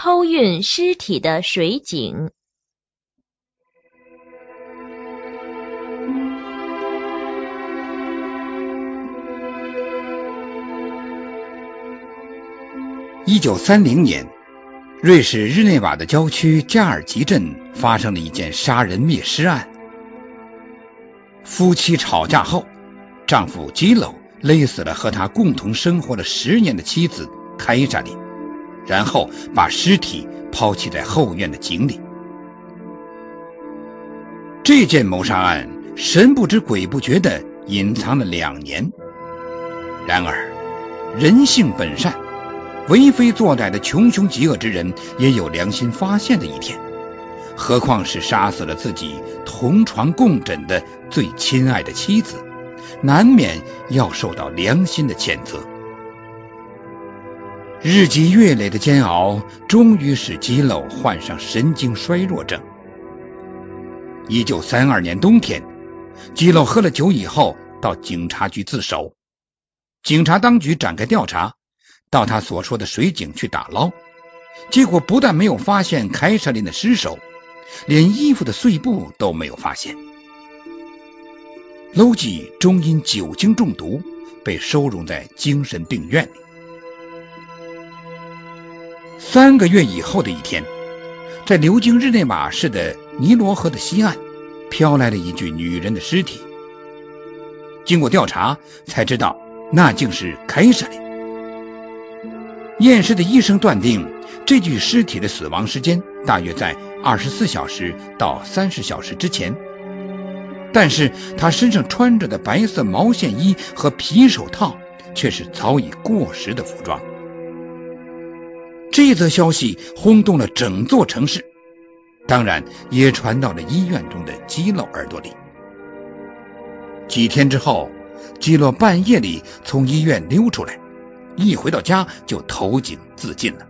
偷运尸体的水井。一九三零年，瑞士日内瓦的郊区加尔吉镇发生了一件杀人灭尸案。夫妻吵架后，丈夫基楼勒死了和他共同生活了十年的妻子凯莎琳，然后把尸体抛弃在后院的井里。这件谋杀案神不知鬼不觉的隐藏了两年。然而，人性本善。为非作歹的穷凶极恶之人也有良心发现的一天，何况是杀死了自己同床共枕的最亲爱的妻子，难免要受到良心的谴责。日积月累的煎熬，终于使基楼患上神经衰弱症。一九三二年冬天，基楼喝了酒以后到警察局自首，警察当局展开调查。到他所说的水井去打捞，结果不但没有发现凯瑟琳的尸首，连衣服的碎布都没有发现。楼基终因酒精中毒被收容在精神病院里。三个月以后的一天，在流经日内瓦市的尼罗河的西岸，飘来了一具女人的尸体。经过调查，才知道那竟是凯瑟琳。验尸的医生断定，这具尸体的死亡时间大约在二十四小时到三十小时之前，但是他身上穿着的白色毛线衣和皮手套却是早已过时的服装。这则消息轰动了整座城市，当然也传到了医院中的基洛耳朵里。几天之后，基洛半夜里从医院溜出来。一回到家就投井自尽了。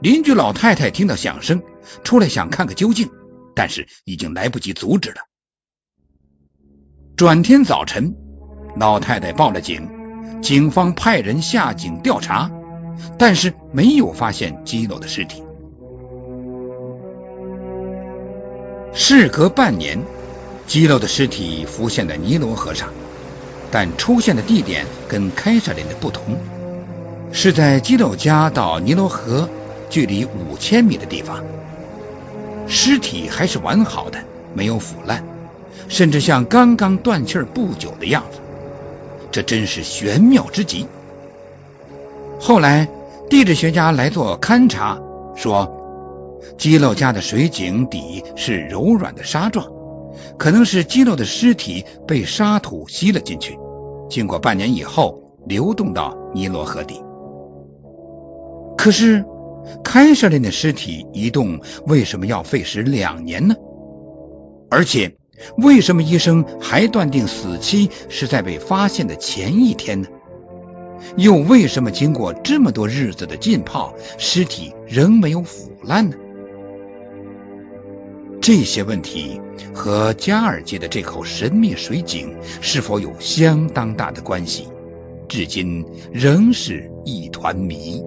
邻居老太太听到响声，出来想看个究竟，但是已经来不及阻止了。转天早晨，老太太报了警，警方派人下井调查，但是没有发现基洛的尸体。事隔半年，基洛的尸体浮现在尼罗河上。但出现的地点跟凯瑟琳的不同，是在基洛家到尼罗河距离五千米的地方，尸体还是完好的，没有腐烂，甚至像刚刚断气不久的样子，这真是玄妙之极。后来地质学家来做勘察，说基洛家的水井底是柔软的沙状。可能是基洛的尸体被沙土吸了进去，经过半年以后流动到尼罗河底。可是凯瑟琳的尸体移动为什么要费时两年呢？而且为什么医生还断定死期是在被发现的前一天呢？又为什么经过这么多日子的浸泡，尸体仍没有腐烂呢？这些问题和加尔街的这口神秘水井是否有相当大的关系，至今仍是一团谜。